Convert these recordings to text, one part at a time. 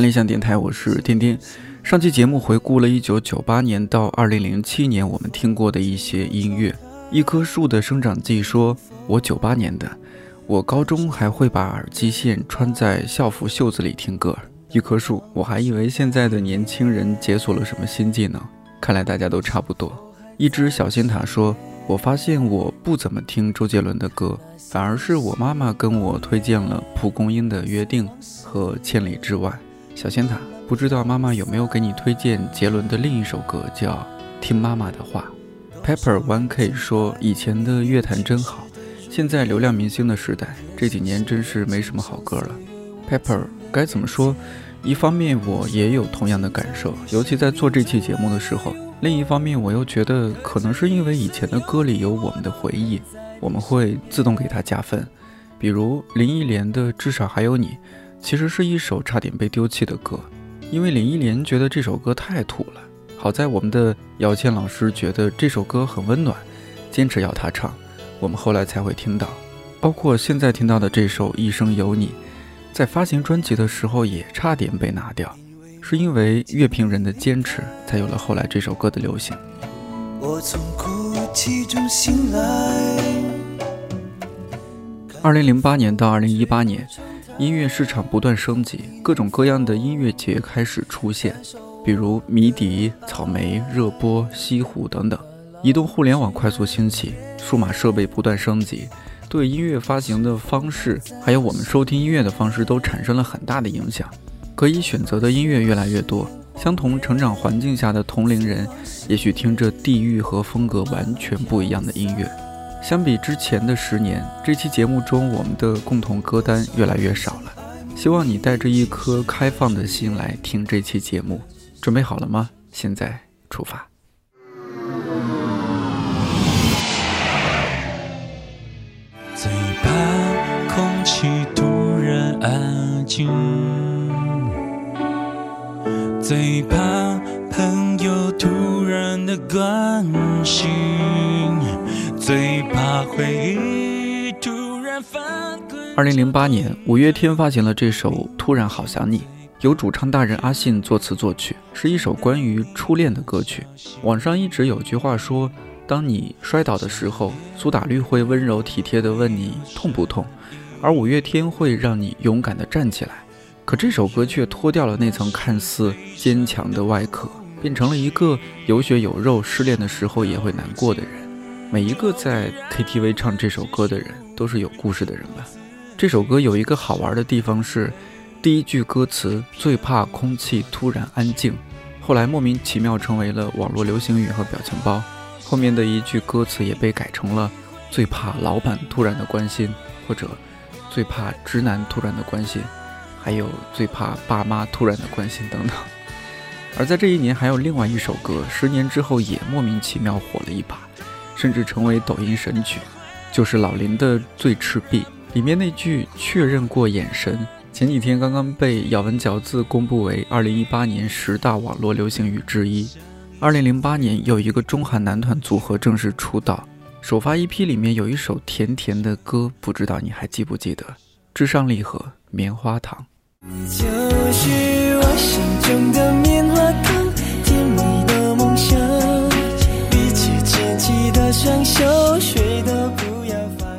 看理想电台，我是天天。上期节目回顾了1998年到2007年我们听过的一些音乐。一棵树的生长记说：“我98年的，我高中还会把耳机线穿在校服袖子里听歌。”一棵树，我还以为现在的年轻人解锁了什么新技能，看来大家都差不多。一只小仙塔说：“我发现我不怎么听周杰伦的歌，反而是我妈妈跟我推荐了蒲公英的约定和千里之外。”小仙塔，不知道妈妈有没有给你推荐杰伦的另一首歌，叫《听妈妈的话》。Pepper One K 说：“以前的乐坛真好，现在流量明星的时代，这几年真是没什么好歌了。”Pepper 该怎么说？一方面我也有同样的感受，尤其在做这期节目的时候；另一方面我又觉得，可能是因为以前的歌里有我们的回忆，我们会自动给它加分。比如林忆莲的《至少还有你》。其实是一首差点被丢弃的歌，因为林忆莲觉得这首歌太土了。好在我们的姚谦老师觉得这首歌很温暖，坚持要他唱，我们后来才会听到。包括现在听到的这首《一生有你》，在发行专辑的时候也差点被拿掉，是因为乐评人的坚持，才有了后来这首歌的流行。我从哭泣中醒来。二零零八年到二零一八年。音乐市场不断升级，各种各样的音乐节开始出现，比如迷笛、草莓、热播、西湖等等。移动互联网快速兴起，数码设备不断升级，对音乐发行的方式，还有我们收听音乐的方式，都产生了很大的影响。可以选择的音乐越来越多，相同成长环境下的同龄人，也许听着地域和风格完全不一样的音乐。相比之前的十年，这期节目中我们的共同歌单越来越少了。希望你带着一颗开放的心来听这期节目，准备好了吗？现在出发。最怕空气突然安静，最怕朋友突然的关心。最怕回忆突然翻二零零八年，五月天发行了这首《突然好想你》，由主唱大人阿信作词作曲，是一首关于初恋的歌曲。网上一直有句话说，当你摔倒的时候，苏打绿会温柔体贴地问你痛不痛，而五月天会让你勇敢地站起来。可这首歌却脱掉了那层看似坚强的外壳，变成了一个有血有肉、失恋的时候也会难过的人。每一个在 KTV 唱这首歌的人都是有故事的人吧？这首歌有一个好玩的地方是，第一句歌词最怕空气突然安静，后来莫名其妙成为了网络流行语和表情包。后面的一句歌词也被改成了最怕老板突然的关心，或者最怕直男突然的关心，还有最怕爸妈突然的关心等等。而在这一年，还有另外一首歌，十年之后也莫名其妙火了一把。甚至成为抖音神曲，就是老林的《最赤壁》里面那句“确认过眼神”。前几天刚刚被咬文嚼字公布为二零一八年十大网络流行语之一。二零零八年有一个中韩男团组合正式出道，首发 EP 里面有一首甜甜的歌，不知道你还记不记得？至上励合《棉花糖》。你就是我心中的棉花糖，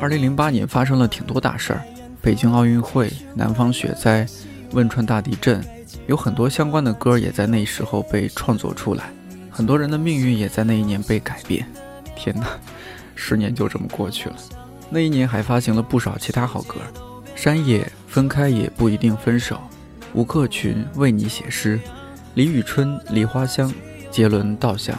二零零八年发生了挺多大事儿，北京奥运会、南方雪灾、汶川大地震，有很多相关的歌也在那时候被创作出来，很多人的命运也在那一年被改变。天哪，十年就这么过去了。那一年还发行了不少其他好歌，山野分开也不一定分手，吴克群为你写诗，李宇春梨花香，杰伦稻香。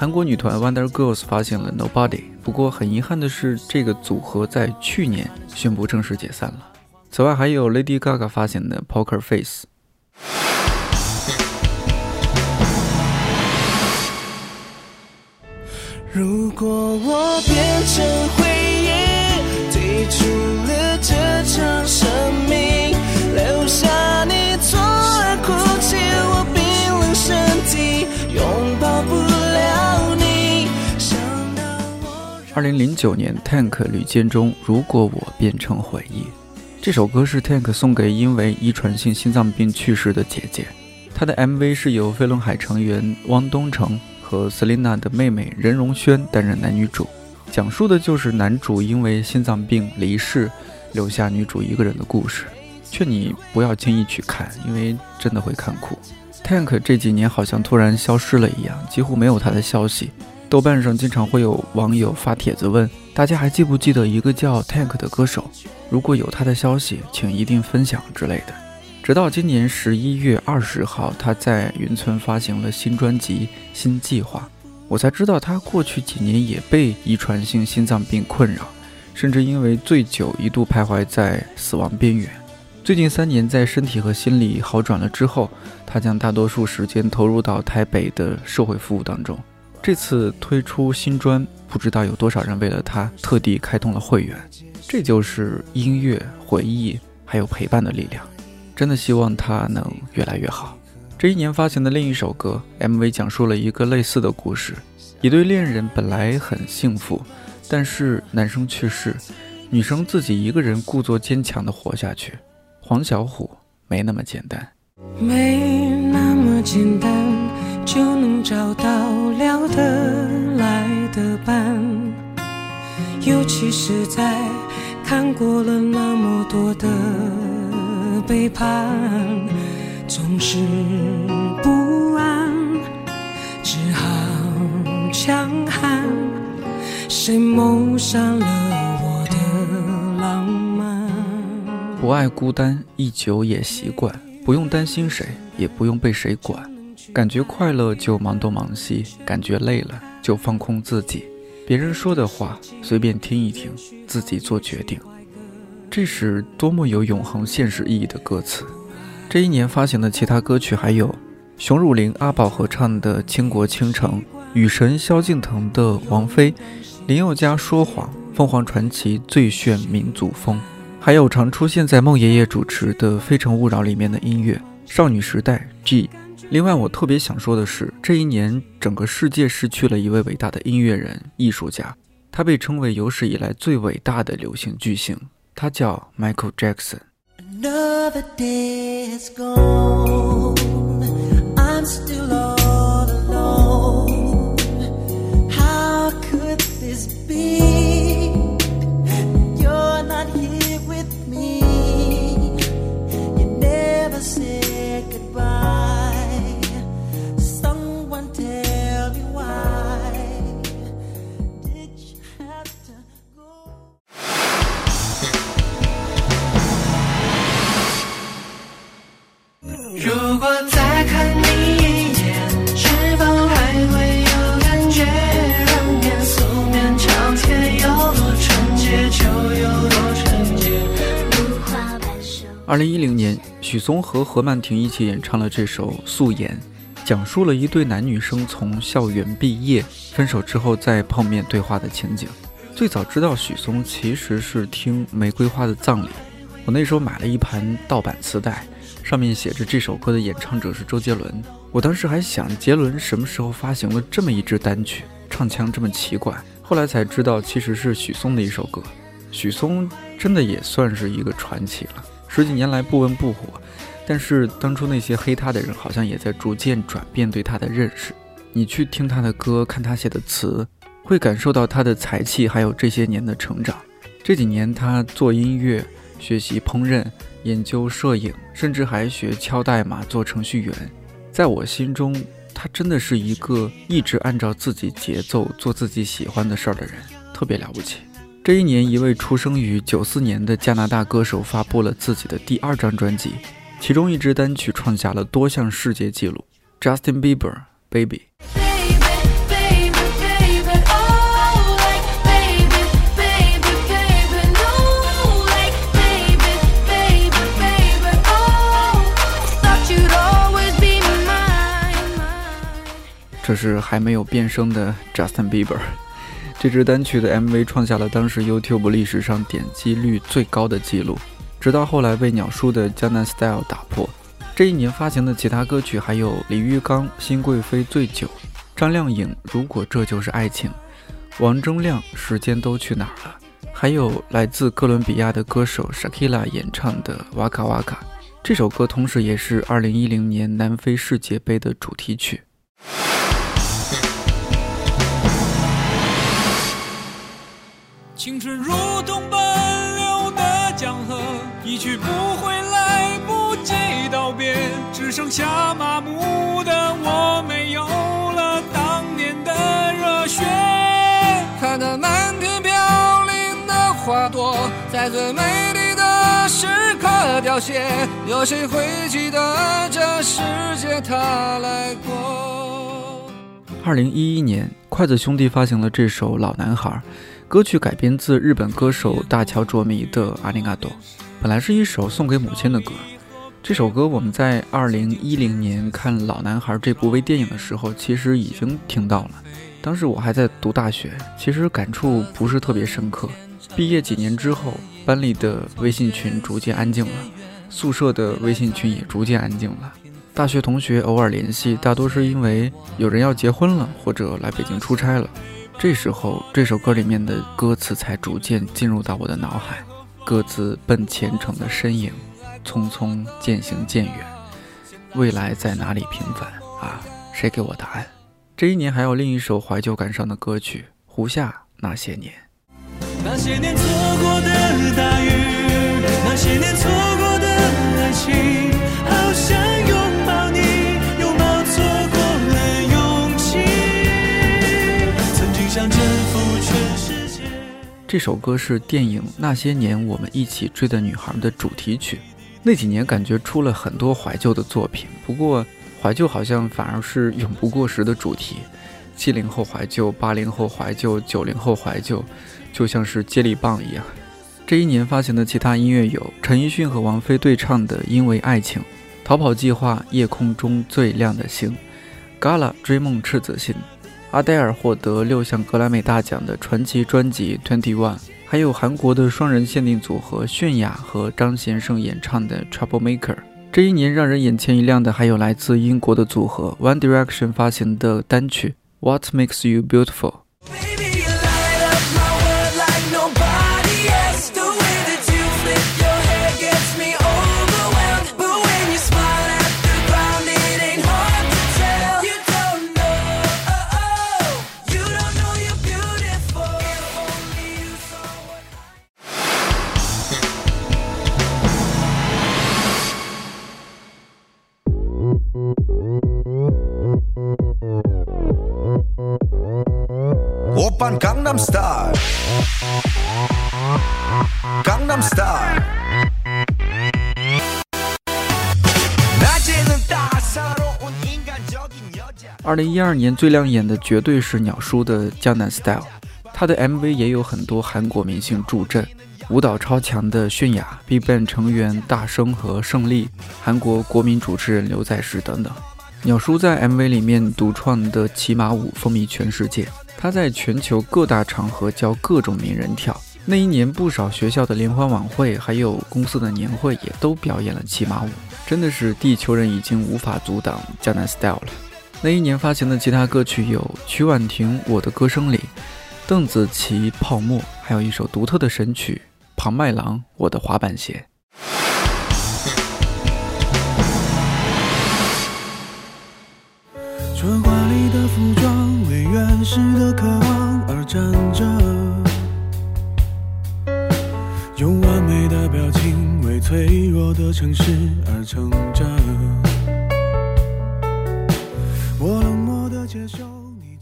韩国女团 Wonder Girls 发行了 Nobody，不过很遗憾的是，这个组合在去年宣布正式解散了。此外，还有 Lady Gaga 发行的 Poker Face。如果我变成回二零零九年，Tank 吕建中，如果我变成回忆，这首歌是 Tank 送给因为遗传性心脏病去世的姐姐。他的 MV 是由飞轮海成员汪东城和 Selina 的妹妹任容萱担任男女主，讲述的就是男主因为心脏病离世，留下女主一个人的故事。劝你不要轻易去看，因为真的会看哭。Tank 这几年好像突然消失了一样，几乎没有他的消息。豆瓣上经常会有网友发帖子问大家还记不记得一个叫 Tank 的歌手？如果有他的消息，请一定分享之类的。直到今年十一月二十号，他在云村发行了新专辑《新计划》，我才知道他过去几年也被遗传性心脏病困扰，甚至因为醉酒一度徘徊在死亡边缘。最近三年，在身体和心理好转了之后，他将大多数时间投入到台北的社会服务当中。这次推出新专，不知道有多少人为了他特地开通了会员。这就是音乐、回忆还有陪伴的力量。真的希望他能越来越好。这一年发行的另一首歌 MV 讲述了一个类似的故事：一对恋人本来很幸福，但是男生去世，女生自己一个人故作坚强的活下去。黄小琥没那么简单，没那么简单。就能找到聊得来的伴，尤其是在看过了那么多的背叛，总是不安，只好强悍。谁谋杀了我的浪漫？不爱孤单，一久也习惯，不用担心谁，也不用被谁管。感觉快乐就忙东忙西，感觉累了就放空自己。别人说的话随便听一听，自己做决定。这是多么有永恒现实意义的歌词。这一年发行的其他歌曲还有熊汝霖、阿宝合唱的《倾国倾城》，雨神萧敬腾的《王菲》，林宥嘉《说谎》，凤凰传奇《最炫民族风》，还有常出现在孟爷爷主持的《非诚勿扰》里面的音乐，少女时代 G。另外，我特别想说的是，这一年整个世界失去了一位伟大的音乐人、艺术家，他被称为有史以来最伟大的流行巨星，他叫 Michael Jackson。二零一零年，许嵩和何曼婷一起演唱了这首《素颜》，讲述了一对男女生从校园毕业、分手之后再碰面对话的情景。最早知道许嵩其实是听《玫瑰花的葬礼》，我那时候买了一盘盗版磁带，上面写着这首歌的演唱者是周杰伦。我当时还想，杰伦什么时候发行了这么一支单曲，唱腔这么奇怪？后来才知道，其实是许嵩的一首歌。许嵩真的也算是一个传奇了。十几年来不温不火，但是当初那些黑他的人好像也在逐渐转变对他的认识。你去听他的歌，看他写的词，会感受到他的才气，还有这些年的成长。这几年他做音乐、学习烹饪、研究摄影，甚至还学敲代码做程序员。在我心中，他真的是一个一直按照自己节奏做自己喜欢的事儿的人，特别了不起。这一年，一位出生于九四年的加拿大歌手发布了自己的第二张专辑，其中一支单曲创下了多项世界纪录。Justin Bieber Baby。这是还没有变声的 Justin Bieber。这支单曲的 MV 创下了当时 YouTube 历史上点击率最高的记录，直到后来被鸟叔的《江南 Style》打破。这一年发行的其他歌曲还有李玉刚《新贵妃醉酒》，张靓颖《如果这就是爱情》，王铮亮《时间都去哪儿了》，还有来自哥伦比亚的歌手 Shakira 演唱的《瓦卡瓦卡》。这首歌同时也是2010年南非世界杯的主题曲。青春如同奔流的江河，一去不回，来不及道别，只剩下麻木的我，没有了当年的热血。看那漫天飘零的花朵，在最美丽的时刻凋谢，有谁会记得这世界它来过？二零一一年，筷子兄弟发行了这首《老男孩》。歌曲改编自日本歌手大桥卓弥的《阿里嘎多》，本来是一首送给母亲的歌。这首歌我们在二零一零年看《老男孩》这部微电影的时候，其实已经听到了。当时我还在读大学，其实感触不是特别深刻。毕业几年之后，班里的微信群逐渐安静了，宿舍的微信群也逐渐安静了。大学同学偶尔联系，大多是因为有人要结婚了，或者来北京出差了。这时候，这首歌里面的歌词才逐渐进入到我的脑海，各自奔前程的身影，匆匆渐行渐远，未来在哪里平凡啊？谁给我答案？这一年还有另一首怀旧感伤的歌曲《胡夏那些年》。那些年错过的大雨，那些年错过这首歌是电影《那些年我们一起追的女孩》的主题曲。那几年感觉出了很多怀旧的作品，不过怀旧好像反而是永不过时的主题。七零后怀旧，八零后怀旧，九零后怀旧，就像是接力棒一样。这一年发行的其他音乐有陈奕迅和王菲对唱的《因为爱情》，逃跑计划《夜空中最亮的星》，Gala 追梦赤子心。阿黛尔获得六项格莱美大奖的传奇专辑《Twenty One》，还有韩国的双人限定组合泫雅和张贤胜演唱的《Trouble Maker》。这一年让人眼前一亮的，还有来自英国的组合 One Direction 发行的单曲《What Makes You Beautiful》。零一二年最亮眼的绝对是鸟叔的《江南 Style》，他的 MV 也有很多韩国明星助阵，舞蹈超强的泫雅、BigBang 成员大生和胜利，韩国国民主持人刘在石等等。鸟叔在 MV 里面独创的骑马舞风靡全世界，他在全球各大场合教各种名人跳。那一年，不少学校的联欢晚会，还有公司的年会，也都表演了骑马舞，真的是地球人已经无法阻挡江南 Style 了。那一年发行的其他歌曲有曲婉婷《我的歌声里》，邓紫棋《泡沫》，还有一首独特的神曲庞麦郎《我的滑板鞋》。春华里的服装为原始的渴望而站着，用完美的表情为脆弱的城市而撑着。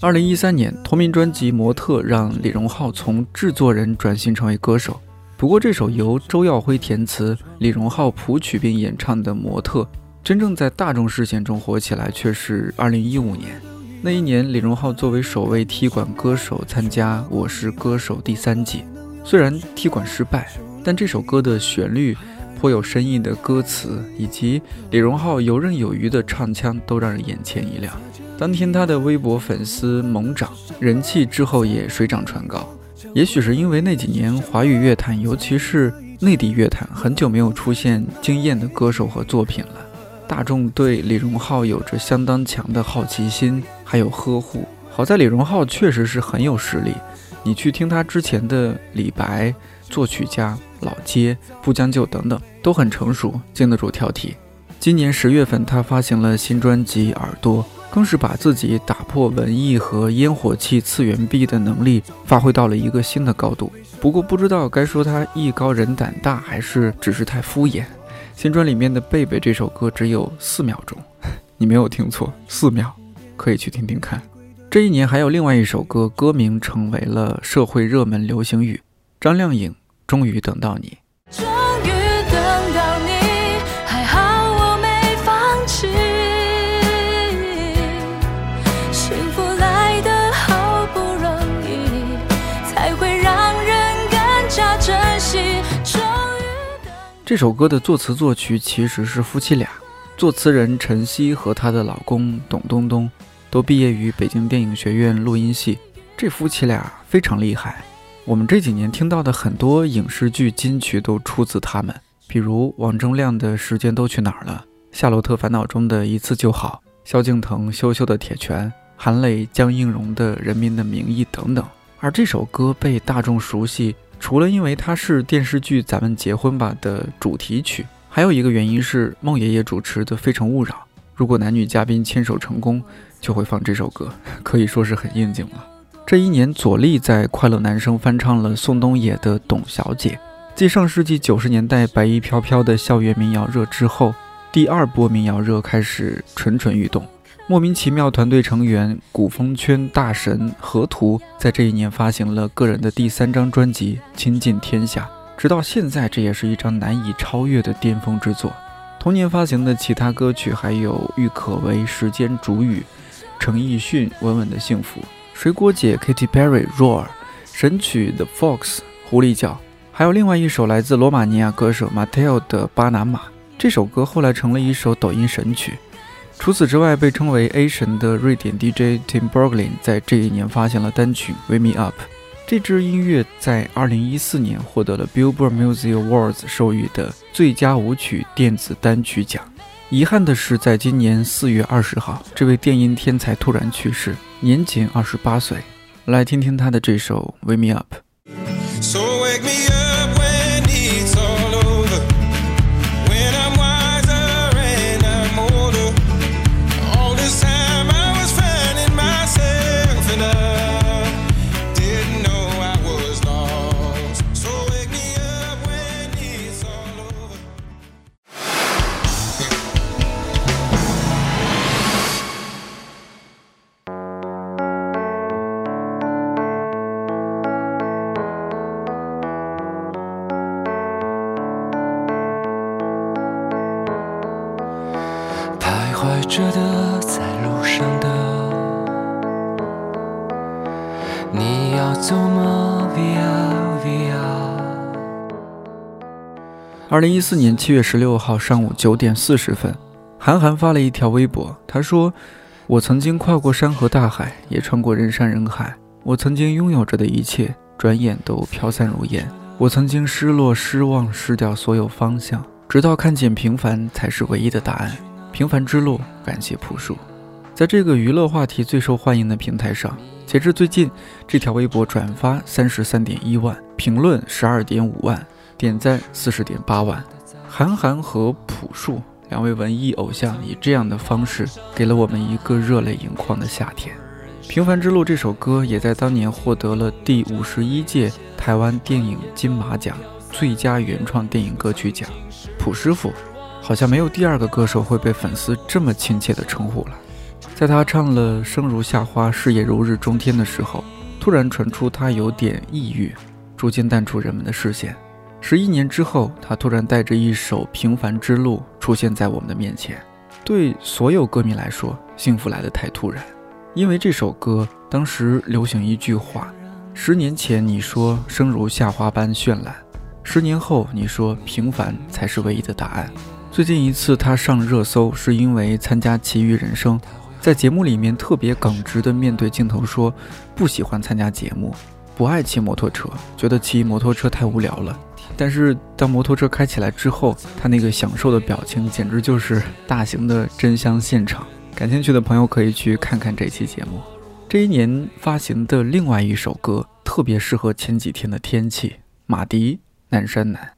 二零一三年，同名专辑《模特》让李荣浩从制作人转型成为歌手。不过，这首由周耀辉填词、李荣浩谱曲并演唱的《模特》，真正在大众视线中火起来却是二零一五年。那一年，李荣浩作为首位踢馆歌手参加《我是歌手》第三季，虽然踢馆失败，但这首歌的旋律、颇有深意的歌词以及李荣浩游刃有余的唱腔，都让人眼前一亮。当天，他的微博粉丝猛涨，人气之后也水涨船高。也许是因为那几年华语乐坛，尤其是内地乐坛，很久没有出现惊艳的歌手和作品了，大众对李荣浩有着相当强的好奇心，还有呵护。好在李荣浩确实是很有实力，你去听他之前的李白、作曲家老街、不将就等等，都很成熟，经得住挑剔。今年十月份，他发行了新专辑《耳朵》，更是把自己打破文艺和烟火气次元壁的能力发挥到了一个新的高度。不过，不知道该说他艺高人胆大，还是只是太敷衍。新专里面的《贝贝》这首歌只有四秒钟，你没有听错，四秒，可以去听听看。这一年还有另外一首歌，歌名成为了社会热门流行语。张靓颖终于等到你。这首歌的作词作曲其实是夫妻俩，作词人陈曦和她的老公董东东。都毕业于北京电影学院录音系，这夫妻俩非常厉害。我们这几年听到的很多影视剧金曲都出自他们，比如王铮亮的《时间都去哪儿了》，《夏洛特烦恼》中的一次就好，萧敬腾《羞羞的铁拳》，韩磊、江映蓉的《人民的名义》等等。而这首歌被大众熟悉，除了因为它是电视剧《咱们结婚吧》的主题曲，还有一个原因是孟爷爷主持的《非诚勿扰》。如果男女嘉宾牵手成功，就会放这首歌，可以说是很应景了。这一年，左立在《快乐男声》翻唱了宋冬野的《董小姐》。继上世纪九十年代白衣飘飘的校园民谣热之后，第二波民谣热开始蠢蠢欲动。莫名其妙，团队成员古风圈大神河图在这一年发行了个人的第三张专辑《倾尽天下》，直到现在，这也是一张难以超越的巅峰之作。同年发行的其他歌曲还有郁可唯《时间煮雨》，陈奕迅《稳稳的幸福》，水果姐 Katy Perry《Roar》，神曲 The Fox 狐狸叫，还有另外一首来自罗马尼亚歌手 Mateo 的《巴拿马》。这首歌后来成了一首抖音神曲。除此之外，被称为 A 神的瑞典 DJ Tim Berglin 在这一年发行了单曲《Wake Me Up》。这支音乐在2014年获得了 Billboard Music Awards 授予的最佳舞曲电子单曲奖。遗憾的是，在今年4月20号，这位电音天才突然去世，年仅28岁。来听听他的这首《Wake Me Up》。着的，在路上的，你要走吗？Via Via。二零一四年七月十六号上午九点四十分，韩寒发了一条微博，他说：“我曾经跨过山河大海，也穿过人山人海。我曾经拥有着的一切，转眼都飘散如烟。我曾经失落、失望、失掉所有方向，直到看见平凡才是唯一的答案。”平凡之路，感谢朴树。在这个娱乐话题最受欢迎的平台上，截至最近，这条微博转发三十三点一万，评论十二点五万，点赞四十点八万。韩寒和朴树两位文艺偶像以这样的方式，给了我们一个热泪盈眶的夏天。平凡之路这首歌也在当年获得了第五十一届台湾电影金马奖最佳原创电影歌曲奖。朴师傅。好像没有第二个歌手会被粉丝这么亲切的称呼了。在他唱了《生如夏花，事业如日中天》的时候，突然传出他有点抑郁，逐渐淡出人们的视线。十一年之后，他突然带着一首《平凡之路》出现在我们的面前。对所有歌迷来说，幸福来得太突然，因为这首歌当时流行一句话：十年前你说生如夏花般绚烂，十年后你说平凡才是唯一的答案。最近一次他上热搜，是因为参加《奇遇人生》，在节目里面特别耿直的面对镜头说，不喜欢参加节目，不爱骑摩托车，觉得骑摩托车太无聊了。但是当摩托车开起来之后，他那个享受的表情简直就是大型的真香现场。感兴趣的朋友可以去看看这期节目。这一年发行的另外一首歌。特别适合前几天的天气。马迪，南山南。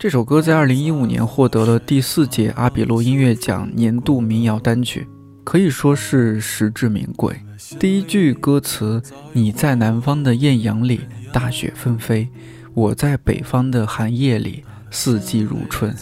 这首歌在二零一五年获得了第四届阿比路音乐奖年度民谣单曲，可以说是实至名归。第一句歌词：“你在南方的艳阳里，大雪纷飞；我在北方的寒夜里，四季如春。”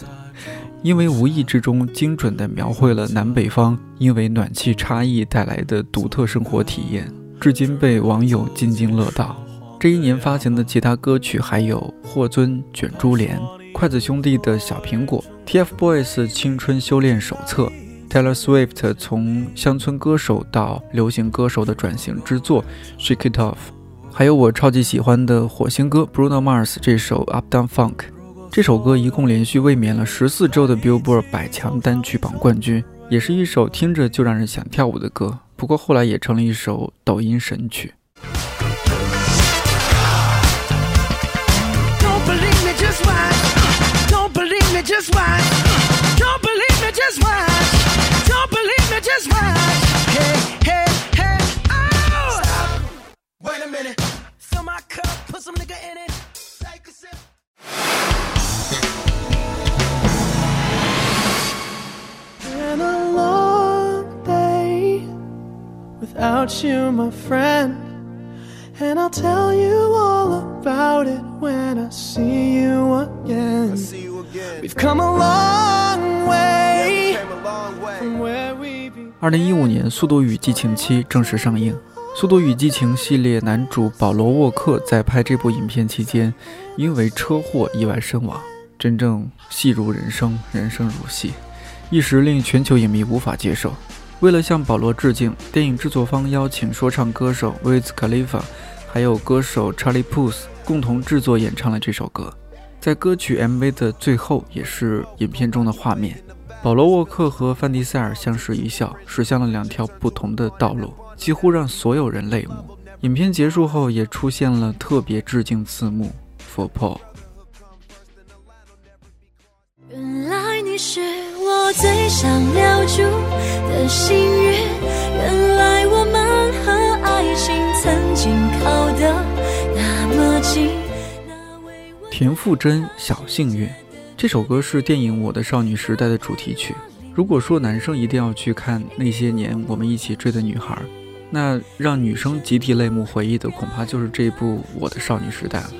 因为无意之中精准地描绘了南北方因为暖气差异带来的独特生活体验，至今被网友津津乐道。这一年发行的其他歌曲还有《霍尊卷珠帘》。筷子兄弟的小苹果，TFBOYS 青春修炼手册，Taylor Swift 从乡村歌手到流行歌手的转型之作，Shake It Off，还有我超级喜欢的火星哥 Bruno Mars 这首 Up Down Funk，这首歌一共连续卫冕了十四周的 Billboard 百强单曲榜冠军，也是一首听着就让人想跳舞的歌，不过后来也成了一首抖音神曲。Just watch. Don't believe me, just watch. Don't believe me, just watch. Hey, hey, hey, oh! Stop. Wait a minute. Fill my cup, put some nigga in it. Take a sip. Been a long day without you, my friend. And I'll tell you all about it when I see you again. See you 二零一五年，《速度与激情七》正式上映。《速度与激情》系列男主保罗·沃克在拍这部影片期间，因为车祸意外身亡。真正戏如人生，人生如戏，一时令全球影迷无法接受。为了向保罗致敬，电影制作方邀请说唱歌手 Wiz Khalifa，还有歌手 Charlie Puth 共同制作演唱了这首歌。在歌曲 MV 的最后，也是影片中的画面，保罗·沃克和范迪塞尔相视一笑，驶向了两条不同的道路，几乎让所有人泪目。影片结束后，也出现了特别致敬字幕 For Paul。原来你是我最想留住的心愿，原来我们和爱情曾经靠得那么近。田馥甄《小幸运》这首歌是电影《我的少女时代》的主题曲。如果说男生一定要去看那些年我们一起追的女孩，那让女生集体泪目回忆的，恐怕就是这部《我的少女时代》了。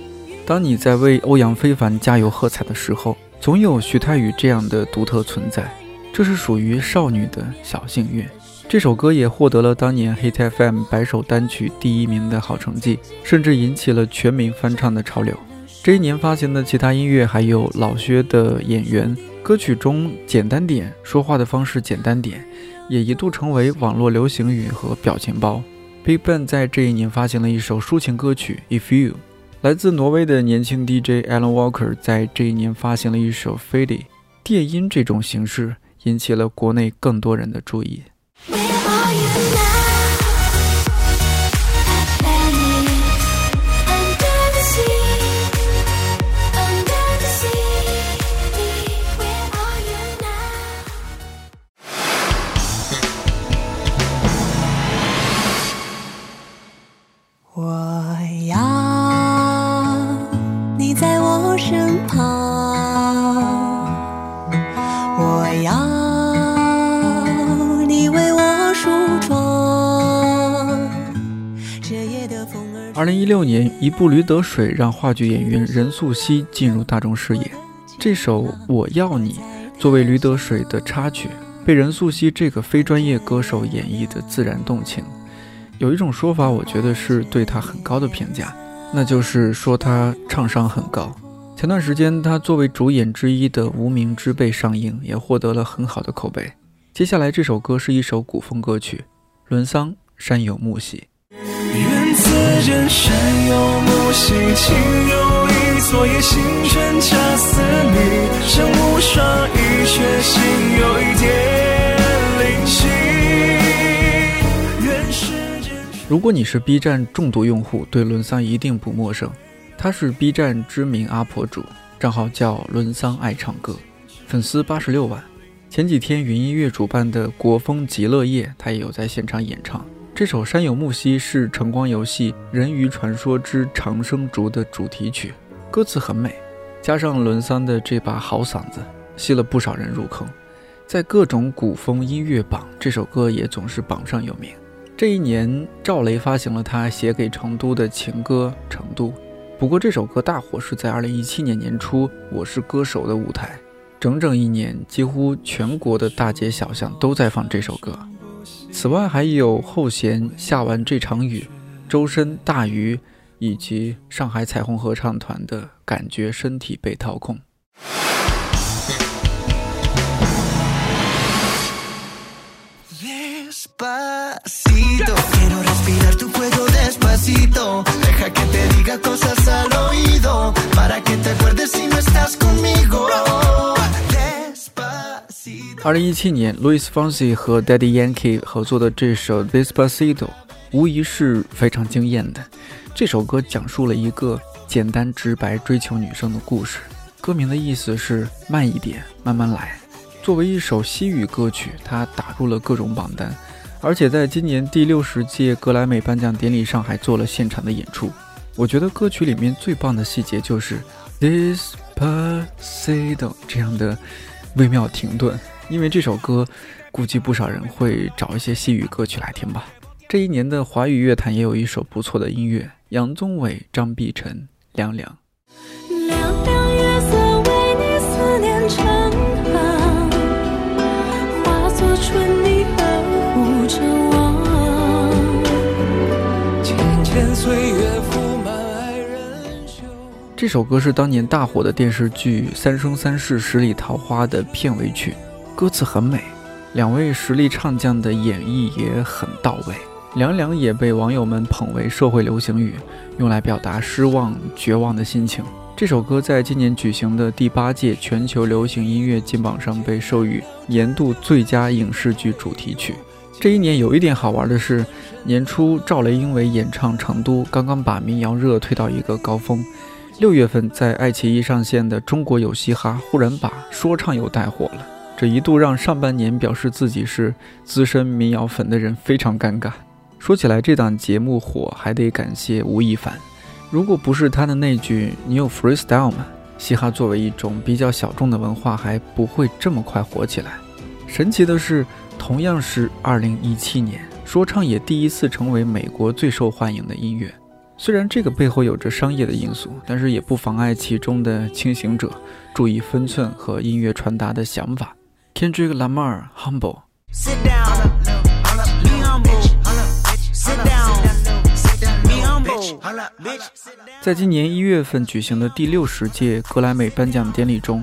当你在为欧阳非凡加油喝彩的时候，总有徐太宇这样的独特存在。这是属于少女的小幸运。这首歌也获得了当年 Hit FM 白首单曲第一名的好成绩，甚至引起了全民翻唱的潮流。这一年发行的其他音乐还有老薛的演员歌曲中简单点说话的方式简单点，也一度成为网络流行语和表情包。BigBang 在这一年发行了一首抒情歌曲 If You，来自挪威的年轻 DJ Alan Walker 在这一年发行了一首 Faded 电音这种形式引起了国内更多人的注意。二零一六年，一部《驴得水》让话剧演员任素汐进入大众视野。这首《我要你》作为《驴得水》的插曲，被任素汐这个非专业歌手演绎的自然动情。有一种说法，我觉得是对她很高的评价，那就是说她唱商很高。前段时间，她作为主演之一的《无名之辈》上映，也获得了很好的口碑。接下来这首歌是一首古风歌曲，《伦桑山有木兮》。愿此间山有木兮卿有意，昨夜星辰恰似你，身无双翼，却心有一点灵犀。愿世间。如果你是 B 站重度用户，对伦桑一定不陌生。他是 B 站知名阿婆主，账号叫伦桑爱唱歌，粉丝八十六万。前几天云音乐主办的国风极乐夜，他也有在现场演唱。这首《山有木兮》是晨光游戏《人鱼传说之长生竹》的主题曲，歌词很美，加上伦桑的这把好嗓子，吸了不少人入坑。在各种古风音乐榜，这首歌也总是榜上有名。这一年，赵雷发行了他写给成都的情歌《成都》。不过这首歌大火是在二零一七年年初，《我是歌手》的舞台，整整一年，几乎全国的大街小巷都在放这首歌。此外，还有后弦下完这场雨、周深大鱼以及上海彩虹合唱团的感觉，身体被掏空。二零一七年，Louis Fonsi 和 Daddy Yankee 合作的这首《Despacito》无疑是非常惊艳的。这首歌讲述了一个简单直白追求女生的故事，歌名的意思是慢一点，慢慢来。作为一首西语歌曲，它打入了各种榜单。而且在今年第六十届格莱美颁奖典礼上还做了现场的演出。我觉得歌曲里面最棒的细节就是 Despacito 这样的微妙停顿，因为这首歌估计不少人会找一些西语歌曲来听吧。这一年的华语乐坛也有一首不错的音乐，杨宗纬、张碧晨，凉凉。凉凉月色为你思念成行，化作春泥呵护着我这首歌是当年大火的电视剧《三生三世十里桃花》的片尾曲，歌词很美，两位实力唱将的演绎也很到位。凉凉也被网友们捧为社会流行语，用来表达失望、绝望的心情。这首歌在今年举行的第八届全球流行音乐金榜上被授予年度最佳影视剧主题曲。这一年有一点好玩的是，年初赵雷因为演唱《成都》，刚刚把民谣热推到一个高峰。六月份在爱奇艺上线的《中国有嘻哈》忽然把说唱又带火了，这一度让上半年表示自己是资深民谣粉的人非常尴尬。说起来，这档节目火还得感谢吴亦凡，如果不是他的那句“你有 freestyle 吗”，嘻哈作为一种比较小众的文化还不会这么快火起来。神奇的是，同样是2017年，说唱也第一次成为美国最受欢迎的音乐。虽然这个背后有着商业的因素，但是也不妨碍其中的清醒者注意分寸和音乐传达的想法。Kendrick Lamar Humble。在今年一月份举行的第六十届格莱美颁奖典礼中，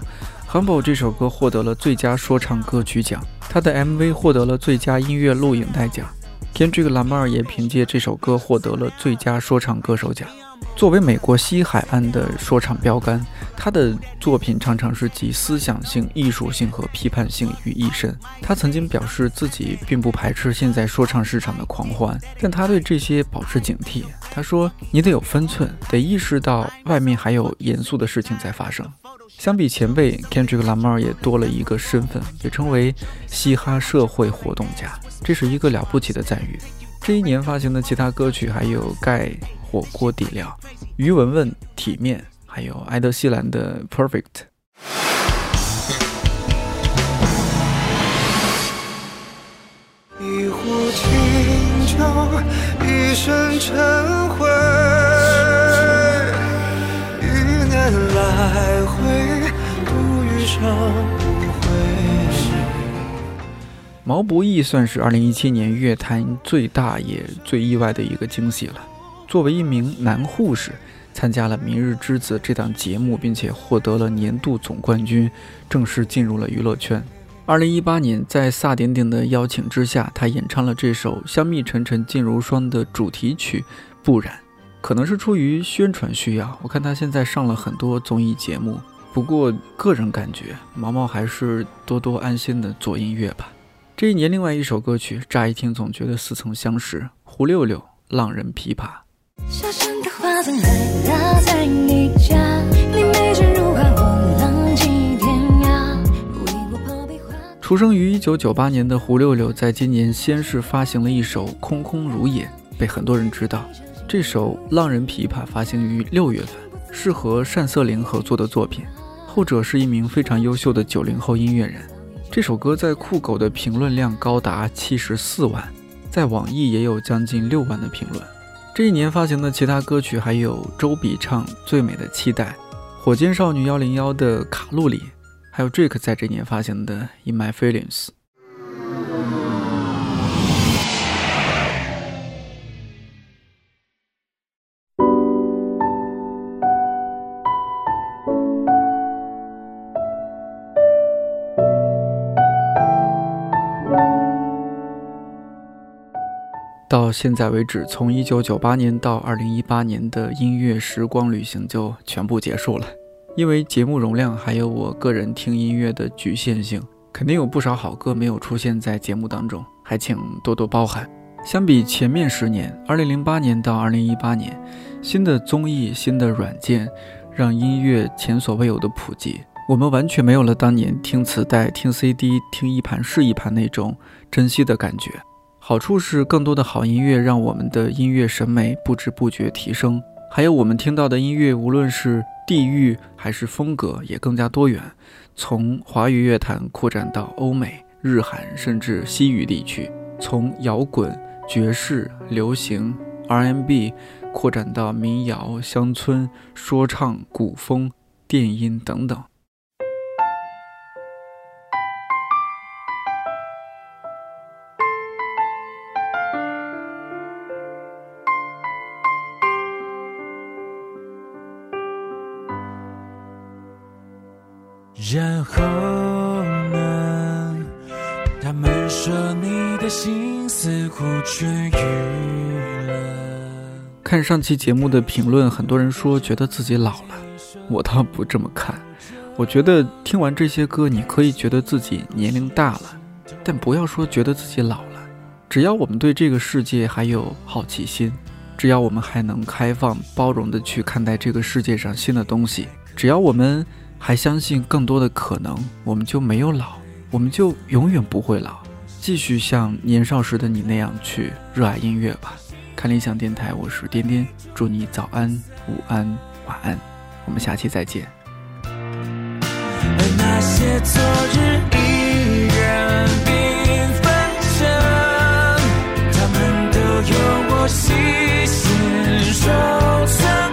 《Humble》这首歌获得了最佳说唱歌曲奖，他的 MV 获得了最佳音乐录影带奖。Kendrick Lamar 也凭借这首歌获得了最佳说唱歌手奖。作为美国西海岸的说唱标杆，他的作品常常是集思想性、艺术性和批判性于一身。他曾经表示自己并不排斥现在说唱市场的狂欢，但他对这些保持警惕。他说：“你得有分寸，得意识到外面还有严肃的事情在发生。”相比前辈，Kendrick Lamar 也多了一个身份，被称为嘻哈社会活动家，这是一个了不起的赞誉。这一年发行的其他歌曲还有盖火锅底料、于文文体面，还有埃德希兰的 Perfect。一壶清酒，一身尘灰，一年来回，度余生。毛不易算是2017年乐坛最大也最意外的一个惊喜了。作为一名男护士，参加了《明日之子》这档节目，并且获得了年度总冠军，正式进入了娱乐圈。二零一八年，在萨顶顶的邀请之下，他演唱了这首《香蜜沉沉烬如霜》的主题曲《不染》。可能是出于宣传需要，我看他现在上了很多综艺节目。不过个人感觉，毛毛还是多多安心的做音乐吧。这一年，另外一首歌曲，乍一听总觉得似曾相识，胡六六《浪人琵琶》。出生于一九九八年的胡六六，在今年先是发行了一首《空空如也》，被很多人知道。这首《浪人琵琶》发行于六月份，是和单色凌合作的作品，后者是一名非常优秀的九零后音乐人。这首歌在酷狗的评论量高达七十四万，在网易也有将近六万的评论。这一年发行的其他歌曲还有周笔畅《最美的期待》，火箭少女幺零幺的《卡路里》。还有 Drake 在这年发行的《In My Feelings》。到现在为止，从1998年到2018年的音乐时光旅行就全部结束了。因为节目容量还有我个人听音乐的局限性，肯定有不少好歌没有出现在节目当中，还请多多包涵。相比前面十年，2008年到2018年，新的综艺、新的软件，让音乐前所未有的普及。我们完全没有了当年听磁带、听 CD、听一盘是一盘那种珍惜的感觉。好处是更多的好音乐让我们的音乐审美不知不觉提升，还有我们听到的音乐，无论是。地域还是风格也更加多元，从华语乐坛扩展到欧美、日韩，甚至西域地区；从摇滚、爵士、流行、R&B 扩展到民谣、乡村、说唱、古风、电音等等。然后呢？他们说你的心似乎痊愈了。看上期节目的评论，很多人说觉得自己老了，我倒不这么看。我觉得听完这些歌，你可以觉得自己年龄大了，但不要说觉得自己老了。只要我们对这个世界还有好奇心，只要我们还能开放包容的去看待这个世界上新的东西，只要我们。还相信更多的可能，我们就没有老，我们就永远不会老。继续像年少时的你那样去热爱音乐吧。看理想电台，我是颠颠，祝你早安、午安、晚安，我们下期再见。那些昨日依然缤纷着，他们都有我细心收藏。